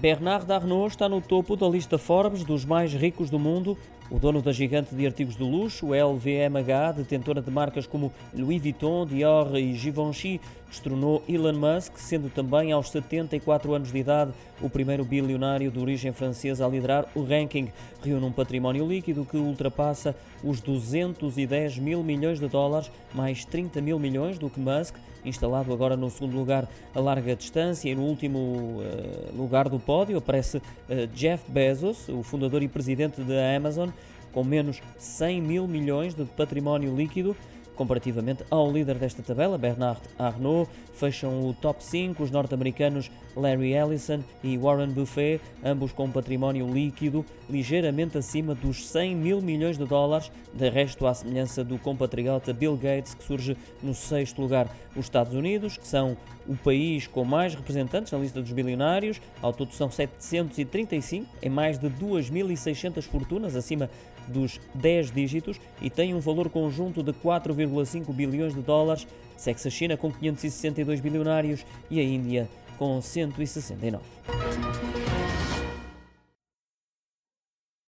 Bernard Arnault está no topo da lista Forbes dos mais ricos do mundo. O dono da gigante de artigos de luxo, LVMH, detentora de marcas como Louis Vuitton, Dior e Givenchy, destronou Elon Musk, sendo também aos 74 anos de idade o primeiro bilionário de origem francesa a liderar o ranking. Reúne um património líquido que ultrapassa os 210 mil milhões de dólares, mais 30 mil milhões do que Musk, instalado agora no segundo lugar a larga distância e no último uh, lugar do pódio aparece uh, Jeff Bezos, o fundador e presidente da Amazon, com menos 100 mil milhões de património líquido. Comparativamente ao líder desta tabela, Bernard Arnault, fecham o top 5 os norte-americanos Larry Ellison e Warren Buffett, ambos com um património líquido ligeiramente acima dos 100 mil milhões de dólares, de resto à semelhança do compatriota Bill Gates, que surge no sexto lugar. Os Estados Unidos, que são o país com mais representantes na lista dos bilionários, ao todo são 735, em mais de 2.600 fortunas, acima dos 10 dígitos, e têm um valor conjunto de 4,5 bilhões de dólares. Segue-se a China com 562 bilionários e a Índia com 169.